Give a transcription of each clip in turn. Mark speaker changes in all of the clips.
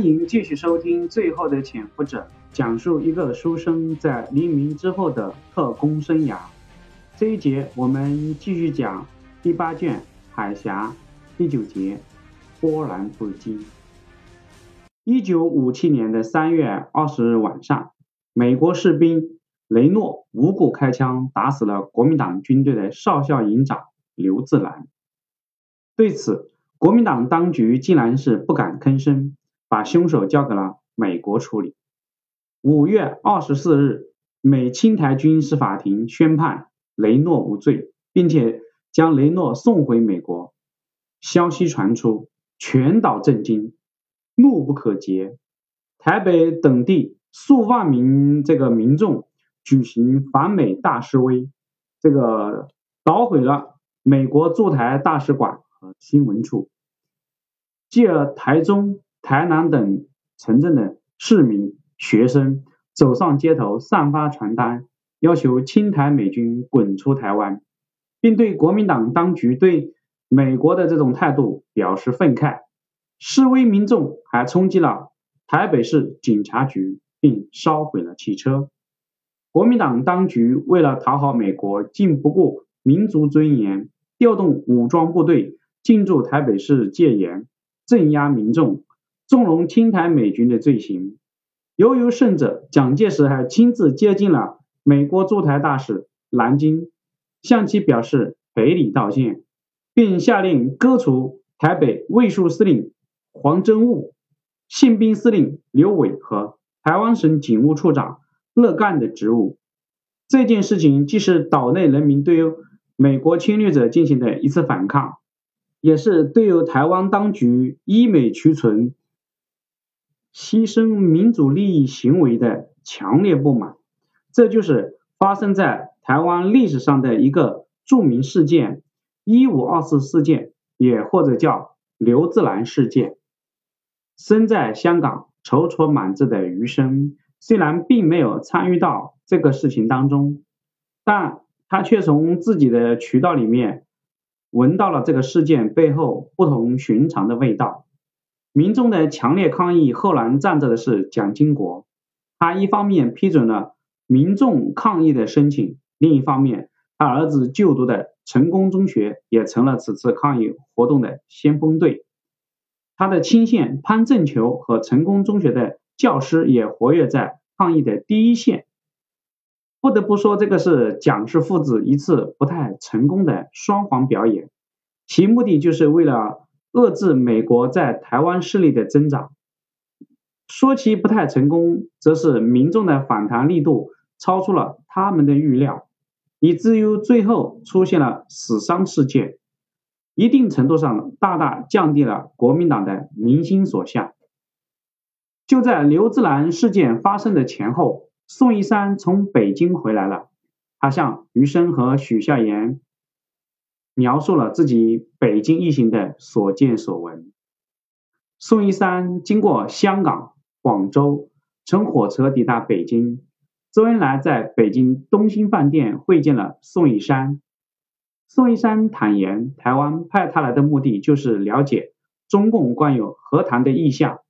Speaker 1: 欢迎继续收听《最后的潜伏者》，讲述一个书生在黎明之后的特工生涯。这一节我们继续讲第八卷《海峡》第九节《波澜不惊》。一九五七年的三月二十日晚上，美国士兵雷诺无故开枪打死了国民党军队的少校营长刘自兰。对此，国民党当局竟然是不敢吭声。把凶手交给了美国处理。五月二十四日，美清台军事法庭宣判雷诺无罪，并且将雷诺送回美国。消息传出，全岛震惊，怒不可遏。台北等地数万名这个民众举行反美大示威，这个捣毁了美国驻台大使馆和新闻处，继而台中。台南等城镇的市民、学生走上街头，散发传单，要求清台美军滚出台湾，并对国民党当局对美国的这种态度表示愤慨。示威民众还冲击了台北市警察局，并烧毁了汽车。国民党当局为了讨好美国，竟不顾民族尊严，调动武装部队进驻台北市戒严，镇压民众。纵容清台美军的罪行，由于甚者，蒋介石还亲自接近了美国驻台大使南京，向其表示赔礼道歉，并下令革除台北卫戍司令黄真武、宪兵司令刘伟和台湾省警务处长乐干的职务。这件事情既是岛内人民对于美国侵略者进行的一次反抗，也是对于台湾当局依美屈存。牺牲民主利益行为的强烈不满，这就是发生在台湾历史上的一个著名事件——一五二四事件，也或者叫刘自兰事件。身在香港踌躇满志的余生，虽然并没有参与到这个事情当中，但他却从自己的渠道里面闻到了这个事件背后不同寻常的味道。民众的强烈抗议，后来站着的是蒋经国。他一方面批准了民众抗议的申请，另一方面，他儿子就读的成功中学也成了此次抗议活动的先锋队。他的亲信潘正球和成功中学的教师也活跃在抗议的第一线。不得不说，这个是蒋氏父子一次不太成功的双簧表演，其目的就是为了。遏制美国在台湾势力的增长，说其不太成功，则是民众的反弹力度超出了他们的预料，以至于最后出现了死伤事件，一定程度上大大降低了国民党的民心所向。就在刘志兰事件发生的前后，宋一山从北京回来了，他向余生和许孝言。描述了自己北京一行的所见所闻。宋一山经过香港、广州，乘火车抵达北京。周恩来在北京东兴饭店会见了宋一山。宋一山坦言，台湾派他来的目的就是了解中共关于和谈的意向。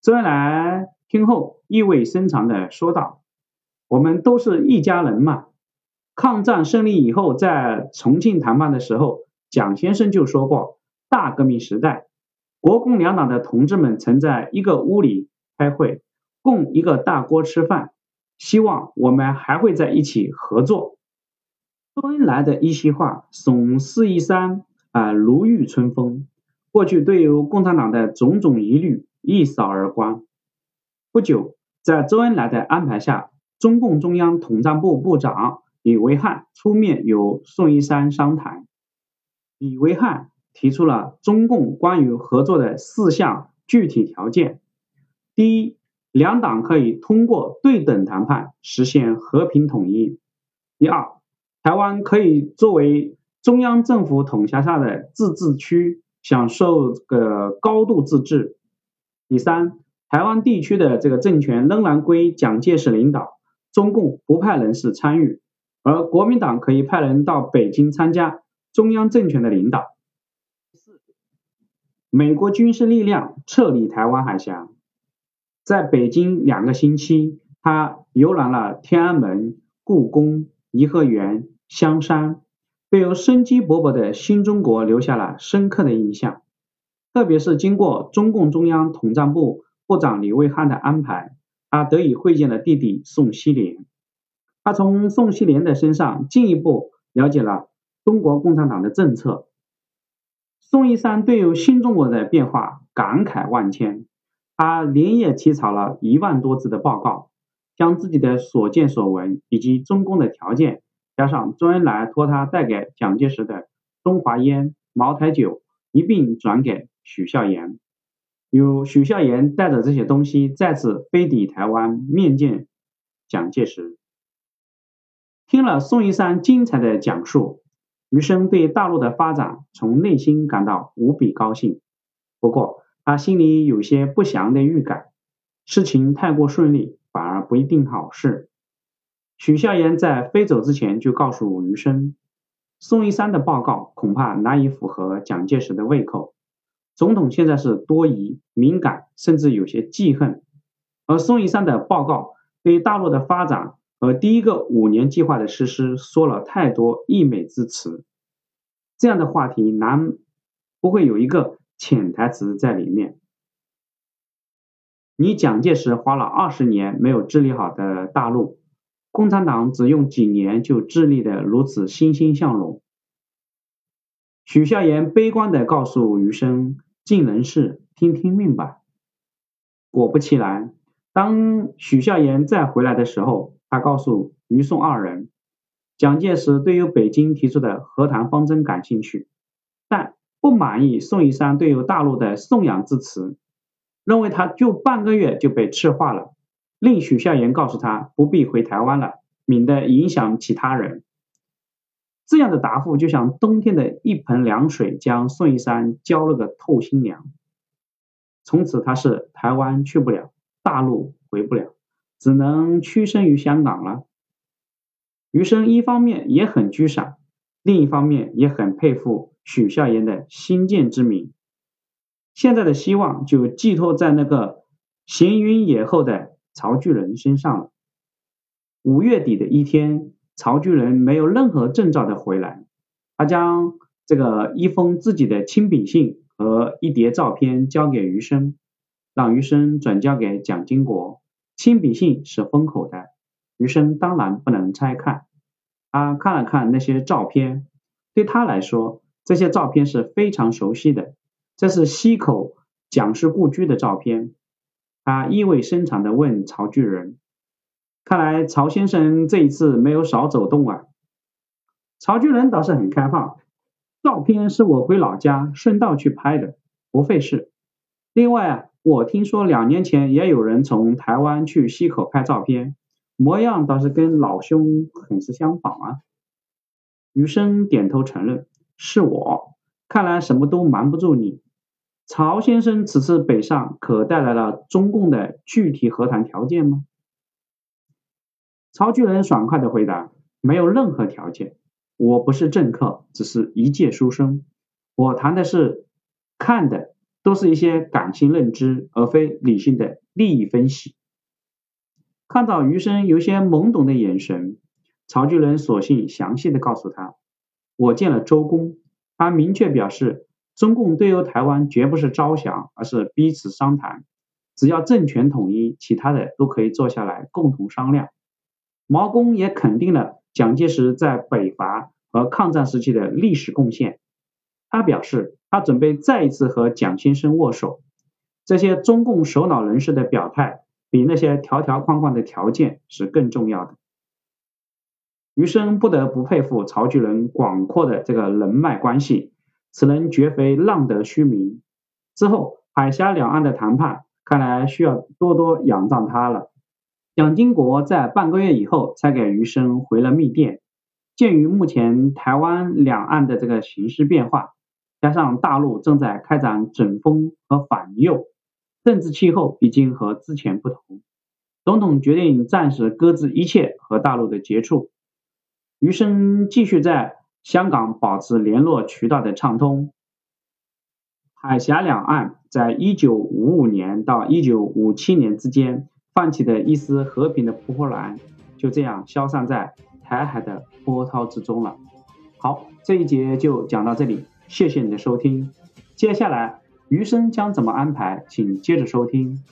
Speaker 1: 周恩来听后意味深长地说道：“我们都是一家人嘛。”抗战胜利以后，在重庆谈判的时候，蒋先生就说过：“大革命时代，国共两党的同志们曾在一个屋里开会，共一个大锅吃饭，希望我们还会在一起合作。”周恩来的一席话，耸四一山啊如沐春风。过去对于共产党的种种疑虑一扫而光。不久，在周恩来的安排下，中共中央统战部部长。李维汉出面与宋一山商谈，李维汉提出了中共关于合作的四项具体条件：第一，两党可以通过对等谈判实现和平统一；第二，台湾可以作为中央政府统辖下的自治区，享受这个高度自治；第三，台湾地区的这个政权仍然归蒋介石领导，中共不派人士参与。而国民党可以派人到北京参加中央政权的领导。四，美国军事力量撤离台湾海峡。在北京两个星期，他游览了天安门、故宫、颐和园、香山，对有生机勃勃的新中国留下了深刻的印象。特别是经过中共中央统战部部长李维汉的安排，他得以会见了弟弟宋希濂。他从宋希濂的身上进一步了解了中国共产党的政策。宋一山对于新中国的变化感慨万千。他连夜起草了一万多字的报告，将自己的所见所闻以及中共的条件，加上周恩来托他带给蒋介石的中华烟、茅台酒一并转给许孝言。由许孝言带着这些东西再次飞抵台湾面见蒋介石。听了宋一山精彩的讲述，余生对大陆的发展从内心感到无比高兴。不过，他心里有些不祥的预感，事情太过顺利反而不一定好事。许孝言在飞走之前就告诉余生，宋一山的报告恐怕难以符合蒋介石的胃口。总统现在是多疑、敏感，甚至有些记恨，而宋一山的报告对大陆的发展而第一个五年计划的实施说了太多溢美之词，这样的话题难不会有一个。潜台词在里面。你蒋介石花了二十年没有治理好的大陆，共产党只用几年就治理的如此欣欣向荣。许孝言悲观的告诉余生：“尽人事，听听命吧。”果不其然，当许孝言再回来的时候，他告诉余宋二人，蒋介石对于北京提出的和谈方针感兴趣，但。不满意宋一山对于大陆的颂扬之词，认为他就半个月就被赤化了，令许孝言告诉他不必回台湾了，免得影响其他人。这样的答复就像冬天的一盆凉水，将宋一山浇了个透心凉。从此他是台湾去不了，大陆回不了，只能屈身于香港了。余生一方面也很沮丧，另一方面也很佩服。许孝言的新建之名，现在的希望就寄托在那个行云野后的曹巨人身上了。五月底的一天，曹巨人没有任何征兆的回来，他将这个一封自己的亲笔信和一叠照片交给余生，让余生转交给蒋经国。亲笔信是封口的，余生当然不能拆看。他看了看那些照片，对他来说。这些照片是非常熟悉的，这是溪口蒋氏故居的照片。他意味深长地问曹巨人：“看来曹先生这一次没有少走动啊？”曹巨人倒是很开放：“照片是我回老家顺道去拍的，不费事。另外啊，我听说两年前也有人从台湾去溪口拍照片，模样倒是跟老兄很是相仿啊。”余生点头承认。是我，看来什么都瞒不住你。曹先生此次北上，可带来了中共的具体和谈条件吗？曹巨人爽快的回答：“没有任何条件，我不是政客，只是一介书生。我谈的是，看的都是一些感性认知，而非理性的利益分析。”看到余生有些懵懂的眼神，曹巨人索性详细的告诉他。我见了周公，他明确表示，中共对于台湾绝不是招降，而是彼此商谈。只要政权统一，其他的都可以坐下来共同商量。毛公也肯定了蒋介石在北伐和抗战时期的历史贡献。他表示，他准备再一次和蒋先生握手。这些中共首脑人士的表态，比那些条条框框的条件是更重要的。余生不得不佩服曹巨人广阔的这个人脉关系，此人绝非浪得虚名。之后海峡两岸的谈判，看来需要多多仰仗他了。蒋经国在半个月以后才给余生回了密电。鉴于目前台湾两岸的这个形势变化，加上大陆正在开展整风和反右政治气候已经和之前不同。总统决定暂时搁置一切和大陆的接触。余生继续在香港保持联络渠道的畅通。海峡两岸在一九五五年到一九五七年之间泛起的一丝和平的波澜就这样消散在台海的波涛之中了。好这一节就讲到这里。谢谢你的收听。接下来余生将怎么安排请接着收听。